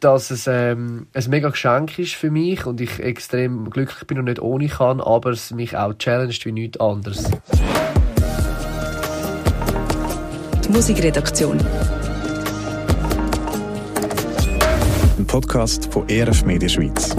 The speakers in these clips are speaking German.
dass es ähm, ein mega Geschenk ist für mich und ich extrem glücklich bin und nicht ohne kann, aber es mich auch challenged wie nichts anderes. Die Musikredaktion. Ein Podcast von ERF Media Schweiz.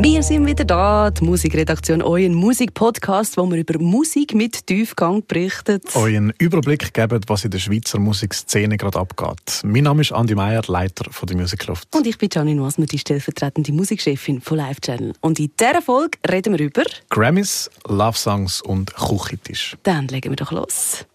Wir sind wieder da, die Musikredaktion, euer Musikpodcast, wo wir über Musik mit Tiefgang berichtet. Euch einen Überblick geben, was in der Schweizer Musikszene gerade abgeht. Mein Name ist Andi Meier, Leiter von der Musikluft. Und ich bin Janine Wasmer, die stellvertretende Musikchefin von Live Channel. Und in dieser Folge reden wir über Grammys, Love Songs und Küchentisch. Dann legen wir doch los.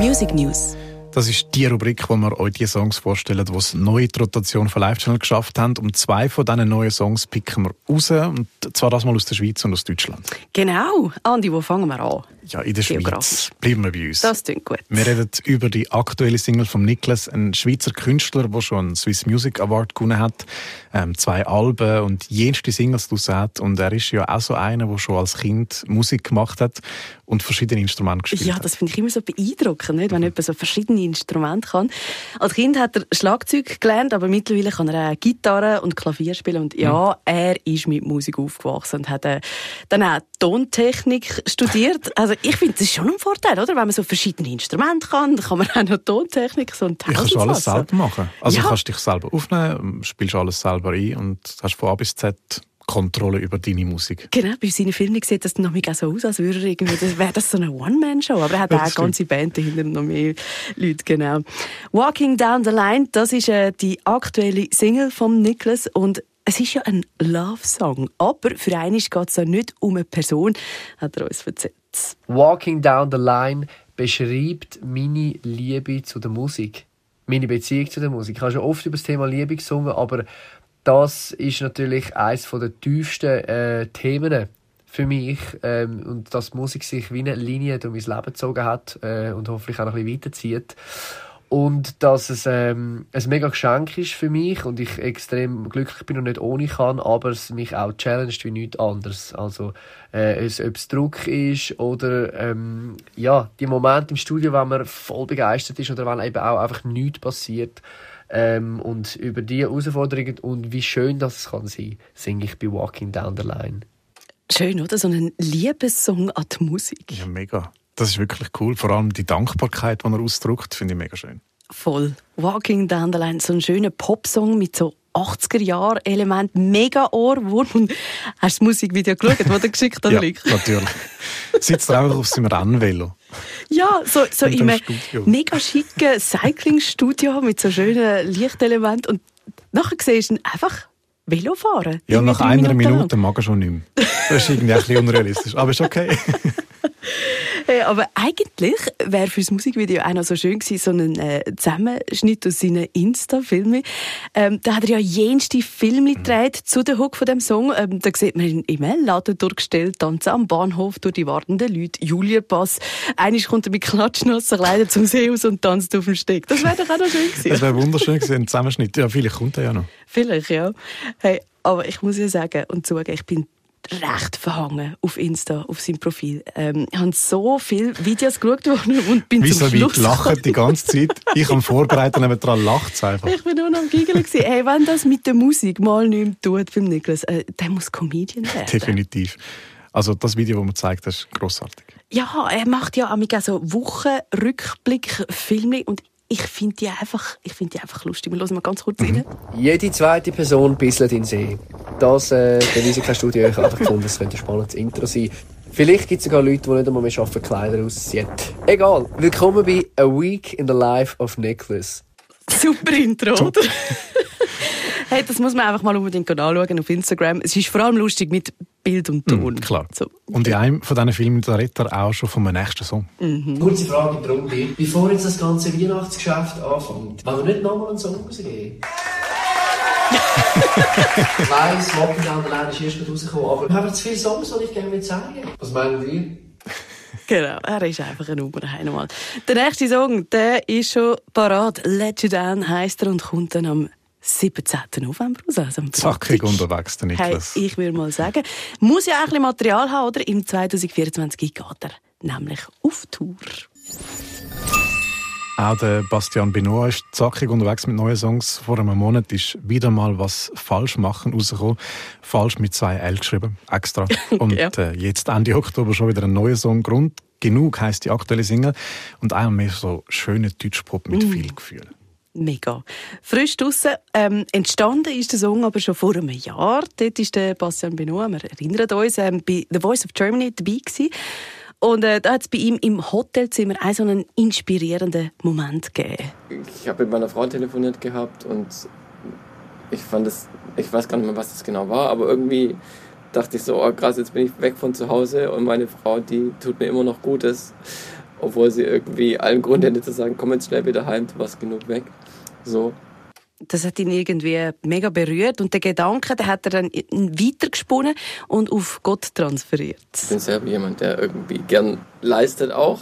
Music News. Das ist die Rubrik, wo wir euch die Songs vorstellen, die es neu in die Rotation von Live Channel geschafft haben. Und zwei von diesen neuen Songs picken wir raus. Und zwar das mal aus der Schweiz und aus Deutschland. Genau. Andi, wo fangen wir an? Ja, in der Schweiz. Bleiben wir bei uns. Das klingt gut. Wir reden über die aktuelle Single von Niklas, ein Schweizer Künstler, der schon einen Swiss Music Award gewonnen hat, ähm, zwei Alben und jenste Singles draus hat. Und er ist ja auch so einer, der schon als Kind Musik gemacht hat und verschiedene Instrumente gespielt ja, hat. Ja, das finde ich immer so beeindruckend, nicht? wenn jemand so verschiedene Instrumente kann. Als Kind hat er Schlagzeug gelernt, aber mittlerweile kann er auch Gitarre und Klavier spielen. Und ja, mhm. er ist mit Musik aufgewachsen und hat äh, dann auch Tontechnik studiert. Also ich finde, das ist schon ein Vorteil, oder? Wenn man so verschiedene Instrumente kann, dann kann man auch noch Tontechnik so ein Du kannst alles selber machen. Also ja. du kannst dich selber aufnehmen, spielst alles selber ein und hast von A bis Z Kontrolle über deine Musik. Genau, bei seinen Filmen sieht das noch auch so aus, als würde irgendwie, das wäre das so eine One-Man-Show, aber er hat auch eine ganze Band dahinter, noch mehr Leute, genau. Walking Down the Line, das ist äh, die aktuelle Single von Nicholas und es ist ja ein Love-Song, aber für einen geht es ja nicht um eine Person, hat er uns erzählt. Walking Down the Line beschreibt meine Liebe zu der Musik. Meine Beziehung zu der Musik. Ich habe schon oft über das Thema Liebe gesungen, aber das ist natürlich eines der tiefsten äh, Themen für mich. Ähm, und dass Musik sich wie eine Linie durch mein Leben gezogen hat äh, und hoffentlich auch noch ein bisschen weiterzieht und dass es ähm, ein mega Geschenk ist für mich und ich extrem glücklich bin und nicht ohne kann, aber es mich auch challenged wie nichts anderes. Also äh, es, ob es Druck ist oder ähm, ja, die Momente im Studio, wenn man voll begeistert ist oder wenn eben auch einfach nichts passiert ähm, und über die Herausforderungen und wie schön das kann sein, singe ich bei Walking Down the Line. Schön, oder? So ein Liebessong an die Musik. Ja, mega. Das ist wirklich cool. Vor allem die Dankbarkeit, die er ausdrückt, finde ich mega schön. Voll. Walking Down the Line, so ein schöner Popsong mit so 80er-Jahr-Element, mega Ohrwurm. Und hast du das Musikvideo geschaut, das er geschickt hat? ja, natürlich. Sitzt er einfach auf seinem Rennvelo. Ja, so, so in einem mega schicken Cycling-Studio mit so schönen Lichtelementen. Und nachher siehst du ihn einfach Velo fahren. Ja, nach einer Minute mag er schon nicht mehr. Das ist irgendwie ein bisschen unrealistisch, aber ist okay. Hey, aber eigentlich wäre für das Musikvideo auch noch so schön gewesen, so ein äh, Zusammenschnitt aus seinen Insta-Filmen. Ähm, da hat er ja jenste Filme mhm. gedreht zu der Hook von dem Song. Ähm, da sieht man ihn im Laden durchgestellt, tanzen am Bahnhof durch die wartenden Leute, Julia-Pass. Eines kommt er mit klatschnassen Kleidern zum See aus und tanzt auf dem Steg. Das wäre doch auch noch schön gewesen. Das wäre wunderschön gewesen, ein Zusammenschnitt. Ja, vielleicht kommt er ja noch. Vielleicht, ja. Hey, aber ich muss ja sagen und zugeben, ich bin recht verhangen auf Insta, auf seinem Profil. Ähm, ich habe so viele Videos geschaut und bin Wieso zum Schluss... Wie lachen die ganze Zeit? Ich am Vorbereiten, aber dran lacht es einfach. Ich bin nur noch am Giggeln. hey, wenn das mit der Musik mal nicht mehr tut beim Niklas, äh, der muss Comedian werden. Definitiv. Also das Video, das man zeigt, ist grossartig. Ja, er macht ja auch so Wochenrückblick-Filme und ich finde die, einfach, find die einfach lustig. Wir hören mal ganz kurz rein. Mhm. Jede zweite Person bisselt in See. Das äh, beweisen keine Studie. Ich habe gefunden, es könnte ein spannendes Intro sein. Vielleicht gibt es sogar Leute, die nicht einmal mehr schaffen, Kleider auszuziehen. Egal. Willkommen bei A Week in the Life of Nicholas. Super Intro, oder? Hey, das muss man einfach mal unbedingt anschauen auf Instagram. Es ist vor allem lustig mit Bild und Ton. Mm, klar. So. Und in einem von diesen Filmen da redet er auch schon vom nächsten Song. Mhm. Kurze Frage in Runde. Bevor jetzt das ganze Weihnachtsgeschäft anfängt, wollen wir nicht nochmal einen Song rausgeben? ich weiss, Down the Line ist erst gerade rausgekommen, aber wir haben zu viele Songs, die ich gerne zeigen Was meinen ihr? Genau, er ist einfach ein Uber einmal. Der nächste Song, der ist schon parat. Let You Down heisst er und kommt dann am 17. November raus. Also Zackig unterwegs, der Niklas. Hey, ich würde mal sagen, muss ja auch ein bisschen Material haben, oder? Im 2024 geht er nämlich auf Tour. Auch der Bastian Benoit ist zackig unterwegs mit neuen Songs. Vor einem Monat ist wieder mal was falsch machen rausgekommen. Falsch mit zwei L geschrieben, extra. Und ja. äh, jetzt Ende Oktober schon wieder ein neuer Song. Grund genug heißt die aktuelle Single und auch mehr so schöne Deutschpop mit mm. viel Gefühl. Mega. Frisch draussen. Ähm, entstanden ist der Song aber schon vor einem Jahr. Dort ist der Bastian Benoit, wir erinnern uns, ähm, bei The Voice of Germany dabei gewesen. Und äh, da hat es bei ihm im Hotelzimmer auch so einen inspirierenden Moment gegeben. Ich habe mit meiner Frau telefoniert gehabt und ich fand es, ich weiß gar nicht mehr, was das genau war, aber irgendwie dachte ich so, oh krass, jetzt bin ich weg von zu Hause und meine Frau, die tut mir immer noch Gutes, obwohl sie irgendwie allen Grund hätte zu sagen, komm jetzt schnell wieder heim, du warst genug weg. So das hat ihn irgendwie mega berührt und der Gedanke, der hat er dann weitergesponnen und auf Gott transferiert. Ich bin selber jemand, der irgendwie gern leistet auch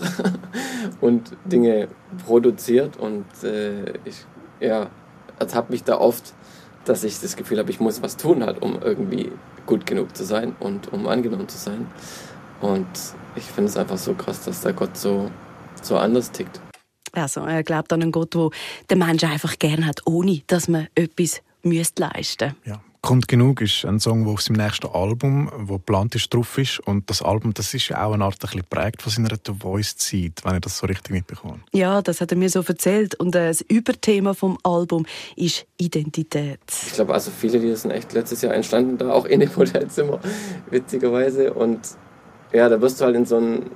und Dinge produziert und äh, ich ja, ertappe mich da oft, dass ich das Gefühl habe, ich muss was tun halt, um irgendwie gut genug zu sein und um angenommen zu sein. Und ich finde es einfach so krass, dass der Gott so, so anders tickt. Also er glaubt an einen Gott, der den Menschen einfach gern hat, ohne dass man etwas müsste leisten Ja. Grund genug ist ein Song, der auf seinem nächsten Album, wo geplant ist, drauf ist. Und das Album, das ist ja auch eine Art ein bisschen geprägt von seiner The Voice-Zeit, wenn ich das so richtig mitbekomme. Ja, das hat er mir so erzählt. Und äh, das Überthema vom Album ist Identität. Ich glaube, also viele, die sind echt letztes Jahr entstanden, da auch in dem Hotelzimmer, witzigerweise. Und ja, da wirst du halt in so ein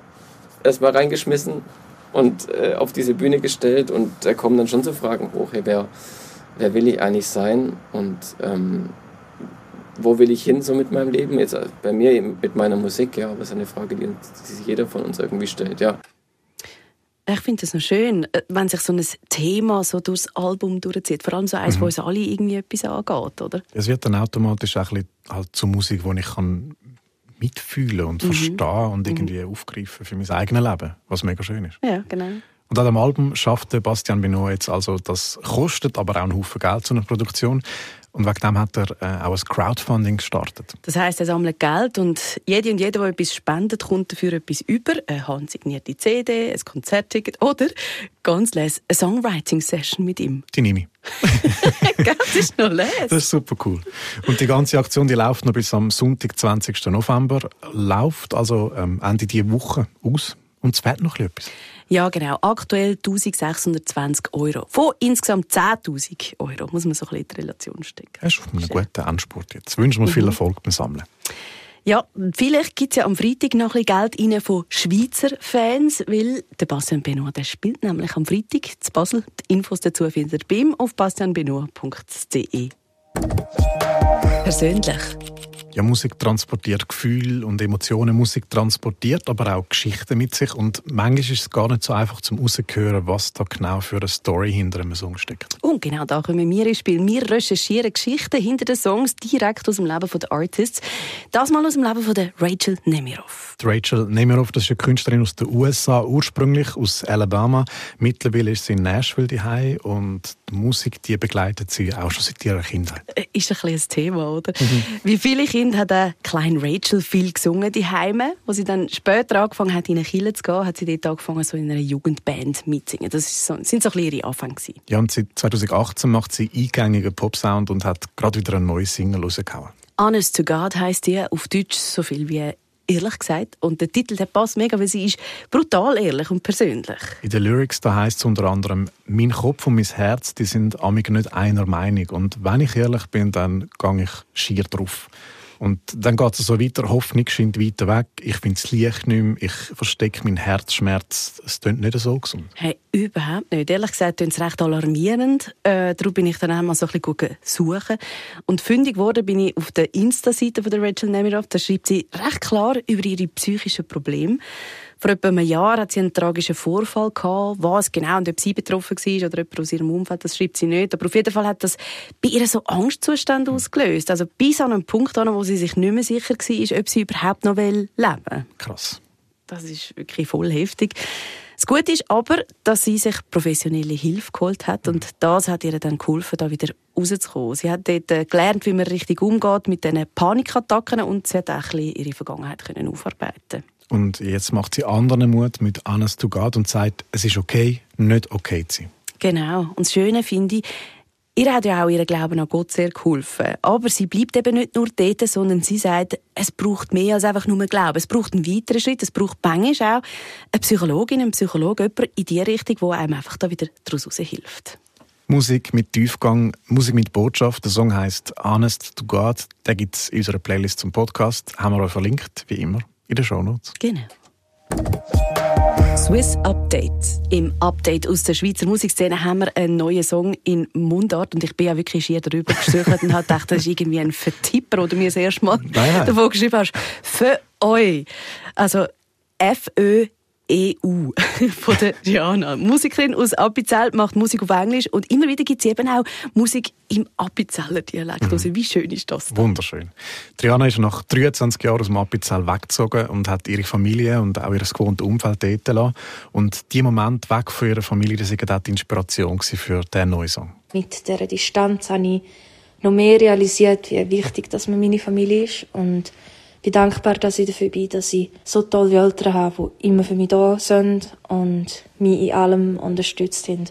erstmal reingeschmissen und äh, auf diese Bühne gestellt und da kommen dann schon so Fragen hoch, hey, wer, wer will ich eigentlich sein und ähm, wo will ich hin so mit meinem Leben? Jetzt äh, bei mir mit meiner Musik, ja, aber das ist eine Frage, die, die sich jeder von uns irgendwie stellt, ja. Ich finde es noch schön, äh, wenn sich so ein Thema so durchs Album durchzieht. Vor allem so eins, mhm. wo uns alle irgendwie etwas angeht, oder? Es wird dann automatisch auch ein bisschen halt zur Musik, die ich kann mitfühlen und mhm. verstehen und mhm. irgendwie mhm. aufgreifen für mein eigenes Leben, was mega schön ist. Ja, genau. Und an dem Album schafft Bastian Benoit jetzt also, das kostet aber auch einen Haufen Geld zu einer Produktion. Und wegen dem hat er äh, auch ein Crowdfunding gestartet. Das heisst, er sammelt Geld und jede und jeder, der etwas spendet, kommt dafür etwas über. Eine handsignierte CD, ein Konzertticket oder ganz les eine Songwriting-Session mit ihm. Die nehme ich. das ist noch les. Das ist super cool. Und die ganze Aktion die läuft noch bis am Sonntag, 20. November. Läuft also ähm, Ende dieser Woche aus. Und es fehlt noch etwas. Ja, genau. Aktuell 1620 Euro. Von insgesamt 10.000 Euro. Muss man so ein bisschen in die Relation stecken. Das ist auf einem guten Endspurt jetzt. Wünschen wir viel mhm. Erfolg beim Sammeln. Ja, vielleicht gibt es ja am Freitag noch ein bisschen Geld rein von Schweizer Fans, weil der Bastian Benoit der spielt nämlich am Freitag zu Basel. Die Infos dazu findet ihr beim auf bastianbenoit.de. Persönlich. Ja, Musik transportiert Gefühle und Emotionen. Musik transportiert aber auch Geschichten mit sich. Und manchmal ist es gar nicht so einfach zum rauszuhören, was da genau für eine Story hinter einem Song steckt. Und genau da kommen wir ins Spiel. Wir recherchieren Geschichten hinter den Songs direkt aus dem Leben der Artists. Das mal aus dem Leben von Rachel Nemiroff. Die Rachel Nemiroff, das ist eine Künstlerin aus den USA, ursprünglich aus Alabama. Mittlerweile ist sie in Nashville daheim und die Musik die begleitet sie auch schon seit ihrer Kindheit. Äh, ist ein bisschen ein Thema, oder? Mhm. Wie viele Kinder hat der kleine Rachel viel gesungen die Heime, wo sie dann später angefangen hat, in eine Kirche zu gehen, hat sie dort angefangen, so in einer Jugendband mitzusingen. Das so, sind so ein bisschen ihre Anfänge. Ja, und seit 2018 macht sie eingängigen Popsound und hat gerade wieder eine neue Single rausgehauen. Honest to God heisst die auf Deutsch so viel wie ehrlich gesagt. Und der Titel der passt mega, weil sie ist brutal ehrlich und persönlich. In den Lyrics da heißt es unter anderem, mein Kopf und mein Herz, die sind amig nicht einer Meinung. Und wenn ich ehrlich bin, dann gehe ich schier drauf. Und dann geht es so weiter, Hoffnung scheint weiter weg, ich finde das Licht nicht mehr, ich verstecke meinen Herzschmerz. Es klingt nicht so gesund. Hey, überhaupt nicht. Ehrlich gesagt klingt es recht alarmierend. Äh, darum bin ich dann einmal so ein bisschen suchen. Und fündig geworden bin ich auf der Insta-Seite von der Rachel Nemiroff. Da schreibt sie recht klar über ihre psychischen Probleme. Vor etwa einem Jahr hat sie einen tragischen Vorfall gehabt. Was genau und ob sie betroffen war oder jemand aus ihrem Umfeld, das schreibt sie nicht. Aber auf jeden Fall hat das bei ihr so Angstzustände ausgelöst. Also bis an einen Punkt an, wo sie sich nicht mehr sicher war, ob sie überhaupt noch leben will. Krass. Das ist wirklich voll heftig. Das Gute ist aber, dass sie sich professionelle Hilfe geholt hat und das hat ihr dann geholfen, da wieder rauszukommen. Sie hat dort äh, gelernt, wie man richtig umgeht mit diesen Panikattacken und sie hat auch ein bisschen ihre Vergangenheit können aufarbeiten und jetzt macht sie anderen Mut mit Honest to God und sagt, es ist okay, nicht okay zu sein. Genau. Und das Schöne finde ich, Ihr hat ja auch ihren Glauben an Gott sehr geholfen. Aber sie bleibt eben nicht nur dort, sondern sie sagt, es braucht mehr als einfach nur Glauben. Es braucht einen weiteren Schritt. Es braucht manchmal auch eine Psychologin, einen Psychologe, jemand in die Richtung, wo einem einfach da wieder daraus hilft. Musik mit Tiefgang, Musik mit Botschaft. Der Song heißt Honest to God. Den gibt es in unserer Playlist zum Podcast. Haben wir euch verlinkt, wie immer, in den Shownotes. Genau. Swiss Update. Im Update aus der Schweizer Musikszene haben wir einen neuen Song in Mundart und ich bin ja wirklich schier darüber gesucht und habe gedacht, das ist irgendwie ein Vertipper oder mir das erste Mal nein, nein. davon geschrieben hast. Für euch. Also F-Ö EU von der Rihanna. Musikerin aus Appenzell macht Musik auf Englisch und immer wieder gibt es eben auch Musik im Appenzeller Dialekt. Mhm. Also wie schön ist das? Denn? Wunderschön. Rihanna ist nach 23 Jahren aus dem Appenzell weggezogen und hat ihre Familie und auch ihr gewohntes Umfeld dort gelassen. Und die Moment weg von ihrer Familie, das war die Inspiration für diesen neuen Song. Mit dieser Distanz habe ich noch mehr realisiert, wie wichtig dass mir meine Familie ist und bin dankbar, dass ich dafür bin, dass ich so tolle Eltern habe, die immer für mich da sind und mich in allem unterstützt haben.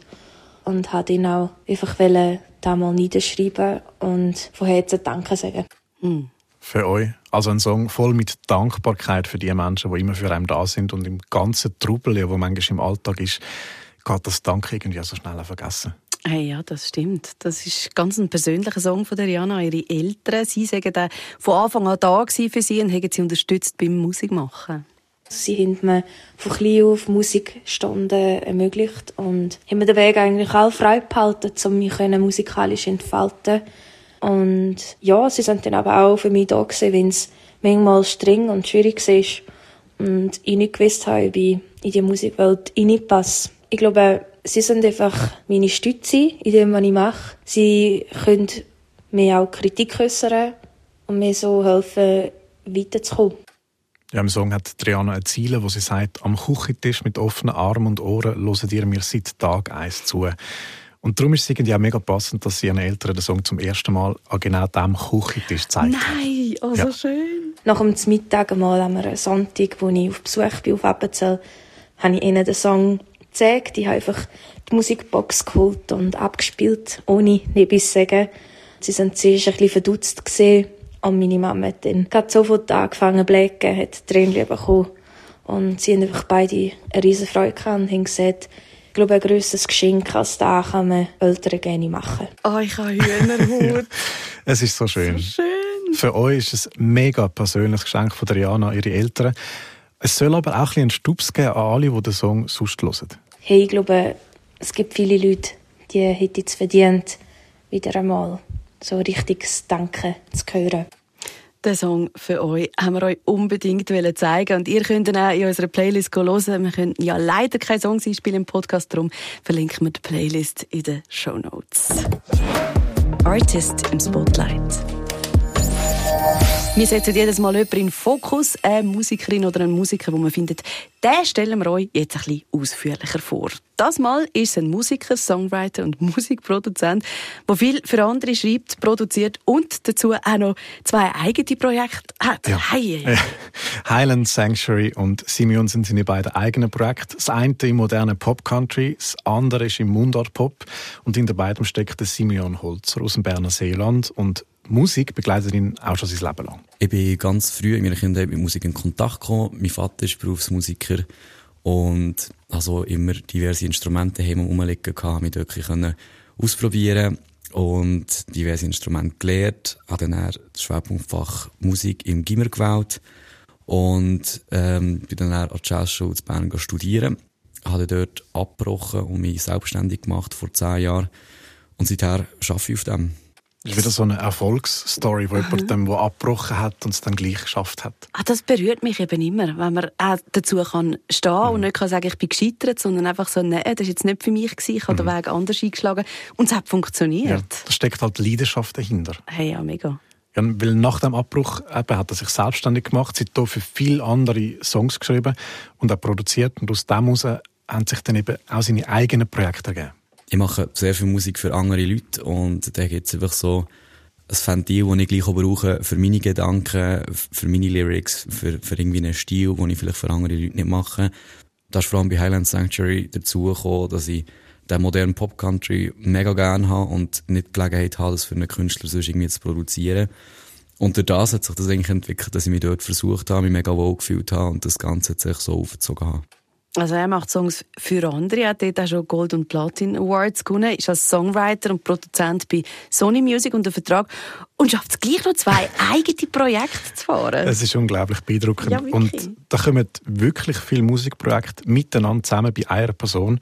Und habe ihnen auch einfach da mal niederschreiben und von Herzen Danke sagen. Mhm. Für euch. Also ein Song voll mit Dankbarkeit für die Menschen, die immer für einen da sind und im ganzen Trubel, der manchmal im Alltag ist, geht das Danke irgendwie so schnell vergessen. Hey, ja, das stimmt. Das ist ganz ein persönlicher Song von der Jana. Ihre Eltern, sie sagen da von Anfang an da für sie und haben sie unterstützt beim Musikmachen. Sie haben mir von klein auf Musikstunden ermöglicht und haben mir den Weg eigentlich auch frei behalten, um mich musikalisch entfalten. Und ja, sie sind dann aber auch für mich da gewesen, wenn es manchmal streng und schwierig war und ich nicht gewusst habe, wie ich in die Musikwelt reinpasse. Ich glaube, Sie sind einfach meine Stütze in dem, was ich mache. Sie können mir auch Kritik äußern und mir so helfen, weiterzukommen. Ja, Im Song hat Triana ein Ziel, wo sie sagt, am Küchentisch mit offenen Armen und Ohren hören ihr mir seit Tag eins zu. Und darum ist es irgendwie auch mega passend, dass sie ihren Eltern den Song zum ersten Mal an genau diesem Küchentisch zeigt. Nein, oh, so ja. schön. Nach dem Mittag einmal haben wir einen Sonntag, wo ich auf Besuch bin auf Appenzell, habe ich ihnen den Song gezeigt. Ich habe einfach die Musikbox geholt und abgespielt, ohne etwas zu sagen. Sie sind zuerst ein bisschen verdutzt gesehen. Und meine Mama hat dann gerade sofort angefangen zu bläcken, hat Tränen bekommen. Und sie haben einfach beide eine riesen Freude gehabt und haben gesagt, ich glaube, ein grösseres Geschenk als das kann man Eltern gerne machen. Oh, ich habe Hühnerhut. es ist so schön. So schön. Für euch ist es ein mega persönliches Geschenk von Rihanna, ihre Eltern. Es soll aber auch ein bisschen einen Stups geben an alle, die den Song sonst hören. Hey, ich glaube, es gibt viele Leute, die hätten es verdient, wieder einmal so richtiges Danke zu hören. Den Song für euch haben wir euch unbedingt zeigen und ihr könnt ihn auch in unserer Playlist hören. Wir können ja leider keine Songs einspielen im Podcast, darum verlinken wir die Playlist in den Show Notes. Artist im Spotlight. Wir setzen jedes Mal jemanden in den Fokus, eine Musikerin oder einen Musiker, wo man findet, den stellen wir euch jetzt ein bisschen ausführlicher vor. Das Mal ist es ein Musiker, Songwriter und Musikproduzent, der viel für andere schreibt, produziert und dazu auch noch zwei eigene Projekte hat. Ja. Hey, hey. Highland Sanctuary und Simeon sind seine beiden eigenen Projekte. Das eine im modernen Pop-Country, das andere ist im Mundart-Pop. Und hinter beidem steckt der Simeon Holzer aus dem Berner Seeland und Musik begleitet ihn auch schon sein Leben lang. Ich bin ganz früh in meiner Kindheit mit Musik in Kontakt gekommen. Mein Vater ist Berufsmusiker und also immer diverse Instrumente haben rumliegen gehabt, mich wirklich können ausprobieren und diverse Instrumente gelernt. Habe dann das Schwerpunktfach Musik im Gimmer gewählt und ähm, bin dann an der Jazzschule in Bern studieren. Habe dort abgebrochen und mich selbstständig gemacht vor zehn Jahren und seither arbeite ich auf dem. Das ist wieder so eine Erfolgsstory, wo jemand dem, der abgebrochen hat und es dann gleich geschafft hat. Ah, das berührt mich eben immer, wenn man auch dazu kann stehen mhm. und nicht kann sagen, ich bin gescheitert, sondern einfach so, nein, das ist jetzt nicht für mich gewesen, ich habe mhm. den Weg anders eingeschlagen und es hat funktioniert. Ja, da steckt halt Leidenschaft dahinter. Hey, ja, mega. Ja, weil nach dem Abbruch eben, hat er sich selbstständig gemacht, hat für viele andere Songs geschrieben und auch produziert und aus dem heraus haben sich dann eben auch seine eigenen Projekte ergeben ich mache sehr viel Musik für andere Leute und da gibt es einfach so ein Ventil, das ich gleich auch brauche für meine Gedanken, für meine Lyrics, für, für irgendwie einen Stil, den ich vielleicht für andere Leute nicht mache. Da ist vor allem bei Highland Sanctuary dazu gekommen, dass ich den modernen Pop-Country mega gerne habe und nicht die Gelegenheit habe, das für einen Künstler sonst irgendwie zu produzieren. Und durch das hat sich das eigentlich entwickelt, dass ich mich dort versucht habe, mich mega wohl gefühlt habe und das Ganze hat sich so aufgezogen habe. Also er macht Songs für andere, er hat dort auch schon Gold- und Platin-Awards gewonnen, ist als Songwriter und Produzent bei Sony Music unter Vertrag und schafft es gleich noch zwei eigene Projekte zu fahren. Es ist unglaublich beeindruckend. Ja, und da kommen wirklich viele Musikprojekte miteinander zusammen bei einer Person.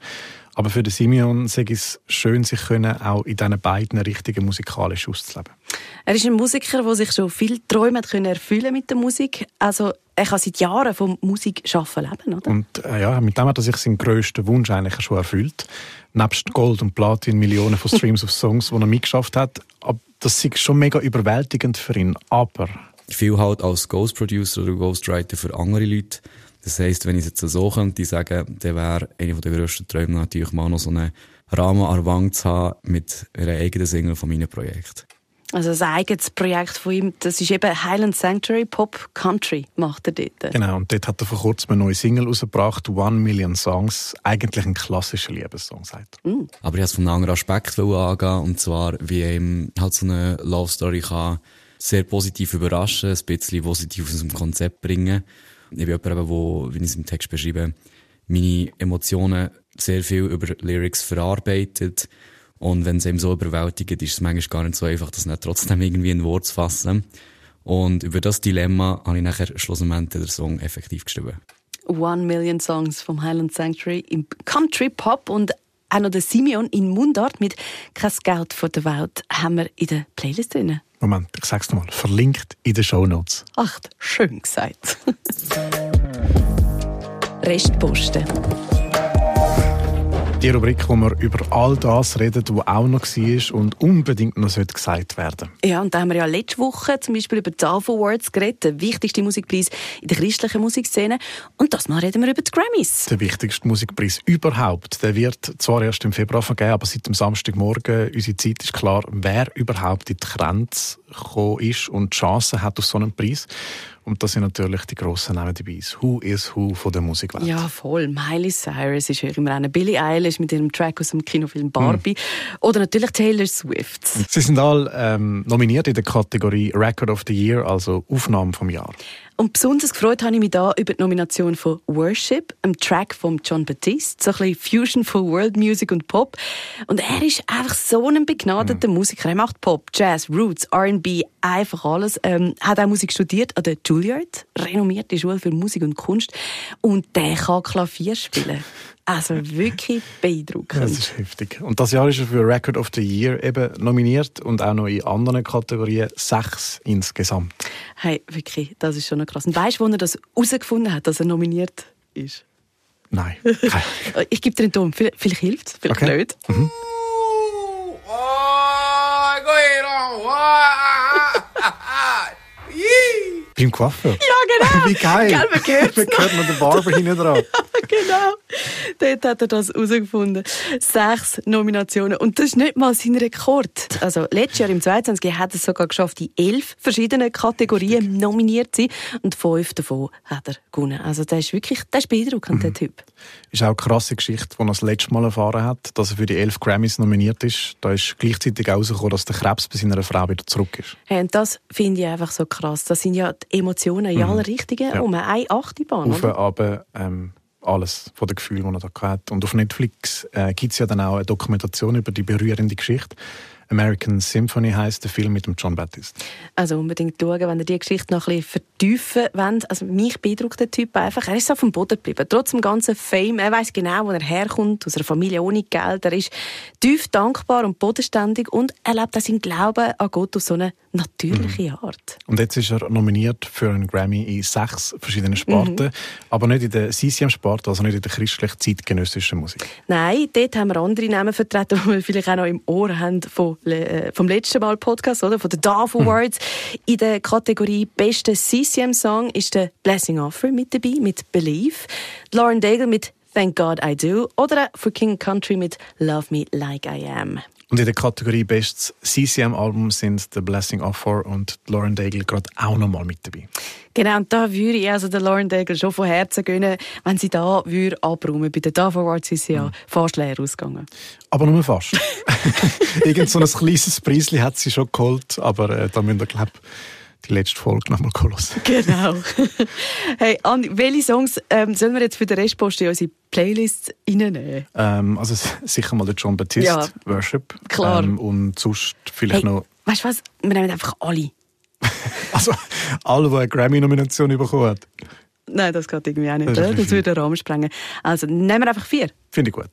Aber für den Simeon sage ich es schön, sich können auch in diesen beiden Richtungen musikalisch auszuleben. Er ist ein Musiker, der sich schon viele Träume hat erfüllen mit der Musik. Also er kann seit Jahren vom Musikschaffen leben, oder? Und äh, ja, mit dem hat er sich seinen grössten Wunsch eigentlich schon erfüllt. Nebst Gold und Platin, Millionen von Streams of Songs, die er mitgeschafft hat. Aber das ist schon mega überwältigend für ihn. Aber... Viel halt als Ghost Producer oder Ghostwriter für andere Leute. Das heisst, wenn ich es jetzt so könnte sagen, dann wäre einer der grössten Träume natürlich mal noch so einen Rahmen an der Wand zu haben mit einer eigenen Single von meinem Projekt. Also das eigenes Projekt von ihm, das ist eben Highland Sanctuary Pop Country, macht er dort. Genau, und dort hat er vor kurzem eine neue Single rausgebracht, One Million Songs, eigentlich ein klassischer Liebessong, sagt er. Mm. Aber ich wollte es von einem anderen Aspekt angehen, und zwar, wie ihm halt so eine Love Story kann sehr positiv überraschen, ein bisschen positiv aus dem Konzept bringen. Ich bin jemand, der, wie ich es im Text beschreibe, meine Emotionen sehr viel über Lyrics verarbeitet und wenn es eben so überwältigt, ist es manchmal gar nicht so einfach, das nicht trotzdem irgendwie in Wort zu fassen. Und über das Dilemma habe ich nachher schlussendlich den Song effektiv geschrieben. One Million Songs vom Highland Sanctuary im Country Pop und auch noch der Simeon in Mundart mit «Kein Geld von der Welt» haben wir in der Playlist drin. Moment, ich sag's nochmal. Verlinkt in den Show Notes. Ach, schön gesagt. Restposten. Die Rubrik, wo wir über all das reden, was auch noch war und unbedingt noch gesagt werden Ja, und da haben wir ja letzte Woche zum Beispiel über die ALPHA Awards geredet, der wichtigste Musikpreis in der christlichen Musikszene. Und das Mal reden wir über die Grammys. Der wichtigste Musikpreis überhaupt. Der wird zwar erst im Februar vergeben, aber seit dem Samstagmorgen, unsere Zeit ist klar, wer überhaupt in die Grenze gekommen ist und die Chance hat auf so einen Preis. Und da sind natürlich die grossen Namen dabei. Who is Who von der Musikwelt. Ja, voll. Miley Cyrus ist höher im Rennen. Billie Eilish mit ihrem Track aus dem Kinofilm Barbie. Mm. Oder natürlich Taylor Swift. Sie sind alle ähm, nominiert in der Kategorie Record of the Year, also Aufnahme vom Jahr. Und besonders gefreut habe ich mich da über die Nomination von Worship, einem Track von John Batiste, so ein bisschen Fusion von World Music und Pop. Und er ist einfach so ein begnadeter mhm. Musiker. Er macht Pop, Jazz, Roots, R&B, einfach alles. Ähm, hat auch Musik studiert an der Juilliard, renommierte Schule für Musik und Kunst. Und der kann Klavier spielen. Also wirklich beeindruckend. Das ist heftig. Und das Jahr ist er für Record of the Year eben nominiert und auch noch in anderen Kategorien sechs insgesamt. Hey, wirklich, das ist schon krass. Und weißt du, wo er das herausgefunden hat, dass er nominiert ist? Nein. ich gebe dir einen Ton. Vielleicht, vielleicht hilft es, vielleicht okay. nicht. Mhm. Beim Coiffeur? Ja, genau. Wie geil. Gell, man hört Man hört noch den Barber hinten dran. ja, genau. Dort hat er das herausgefunden. Sechs Nominationen. Und das ist nicht mal sein Rekord. Also, letztes Jahr im 22 hat er es sogar geschafft, in elf verschiedenen Kategorien nominiert zu sein. Und fünf davon hat er gewonnen. Also, der ist wirklich, der ist beeindruckend, mhm. der Typ. Ist auch eine krasse Geschichte, die er das letzte Mal erfahren hat, dass er für die elf Grammys nominiert ist. Da ist gleichzeitig herausgekommen, dass der Krebs bei seiner Frau wieder zurück ist. Hey, und das finde ich einfach so krass. Das sind ja Emotionen in mhm. aller Richtungen ja. um eine Achterbahn. Auf, aber ähm, alles von den Gefühlen, die er da hat. Und auf Netflix äh, gibt es ja dann auch eine Dokumentation über die berührende Geschichte. American Symphony heißt der Film mit dem John Baptiste. Also unbedingt schauen, wenn ihr die Geschichte noch ein bisschen vertiefen wollt. Also mich beeindruckt der Typ einfach. Er ist auf dem Boden geblieben. Trotz dem ganzen Fame. Er weiß genau, wo er herkommt. Aus einer Familie ohne Geld. Er ist tief dankbar und bodenständig und er lebt auch seinen Glauben an Gott auf so eine natürliche mhm. Art. Und jetzt ist er nominiert für einen Grammy in sechs verschiedenen Sparten. Mhm. Aber nicht in der CCM-Sparte, also nicht in der christlich-zeitgenössischen Musik. Nein, dort haben wir andere Namen vertreten, die wir vielleicht auch noch im Ohr haben von äh, vom letzten Mal Podcast, oder? Von den DAF hm. Awards. Mhm. In der Kategorie Beste CCM-Song ist der Blessing Offer mit dabei, mit Believe. Lauren Daigle mit Thank God I Do oder für King Country mit Love Me Like I Am. Und in der Kategorie Bestes CCM-Album sind The Blessing Offer und Lauren Daigle gerade auch nochmal mit dabei. Genau, und da würde ich also der Lauren Daigle schon von Herzen gönnen, wenn sie da würde abräumen. Bei den DAF Awards ist sie ja mhm. fast leer ausgegangen. Aber nur fast. Irgend so ein kleines Preisli hat sie schon geholt, aber äh, da müssen wir, glaube die letzte Folge nochmal hören. Genau. hey, Andi, welche Songs ähm, sollen wir jetzt für den Restpost in unsere Playlist reinnehmen? Ähm, also sicher mal der John Baptiste, ja, Worship. Klar. Ähm, und sonst vielleicht hey, noch... Weißt du was? Wir nehmen einfach alle. also alle, die eine Grammy-Nomination bekommen haben? Nein, das geht irgendwie auch nicht. Das, das würde den Rahmen sprengen. Also nehmen wir einfach vier. Finde ich gut.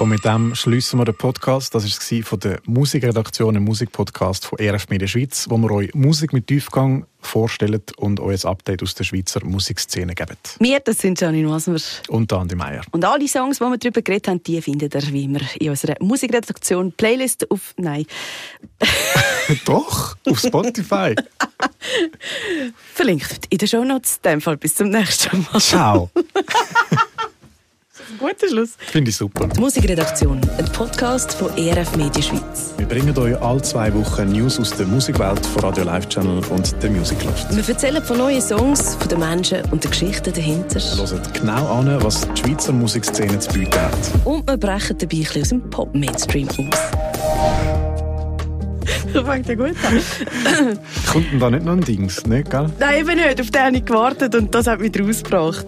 Und mit dem schließen wir den Podcast. Das war von der Musikredaktion, im Musikpodcast von ERF Media Schweiz, wo wir euch Musik mit Tiefgang vorstellen und euch ein Update aus der Schweizer Musikszene geben. Wir, das sind Janine Wasmer. Und Andi Meier. Und alle Songs, die wir darüber geredet haben, die findet ihr wie immer in unserer Musikredaktion Playlist auf... Nein. Doch, auf Spotify. Verlinkt in den Shownotes. In dem Fall bis zum nächsten Mal. Ciao. Guter Schluss. Finde ich super. Die Musikredaktion, ein Podcast von ERF Media Schweiz. Wir bringen euch alle zwei Wochen News aus der Musikwelt von Radio Live Channel und der Music Loft. Wir erzählen von neuen Songs, von den Menschen und den Geschichten dahinter. Hört genau an, was die Schweizer Musikszene zu bieten hat. Und wir brechen dabei ein bisschen aus dem Pop-Mainstream aus. Das fängt ja gut an. Kommt denn da nicht noch ein Dings, nicht, gell? Nein, eben nicht. Auf den habe ich gewartet und das hat mich rausgebracht.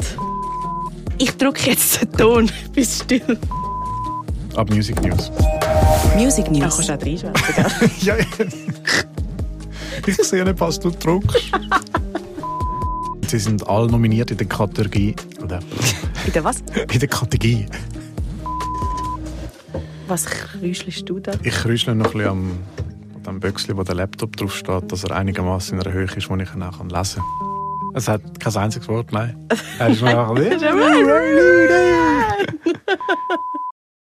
Ich drücke jetzt den Ton. Bist still. Ab Music News. Music News. Da kannst du auch reinschwätzen, ja, ich sehe nicht, was du druckst. Sie sind alle nominiert in der Kategorie. Oder? In der was? In der Kategorie. Was krüschelst du da? Ich krüschle noch ein bisschen am, am Büchsel, wo der Laptop drauf steht, dass er einigermaßen in einer Höhe ist, wo ich ihn auch lesen kann. Es hat kein einziges Wort, nein. Er ist noch ein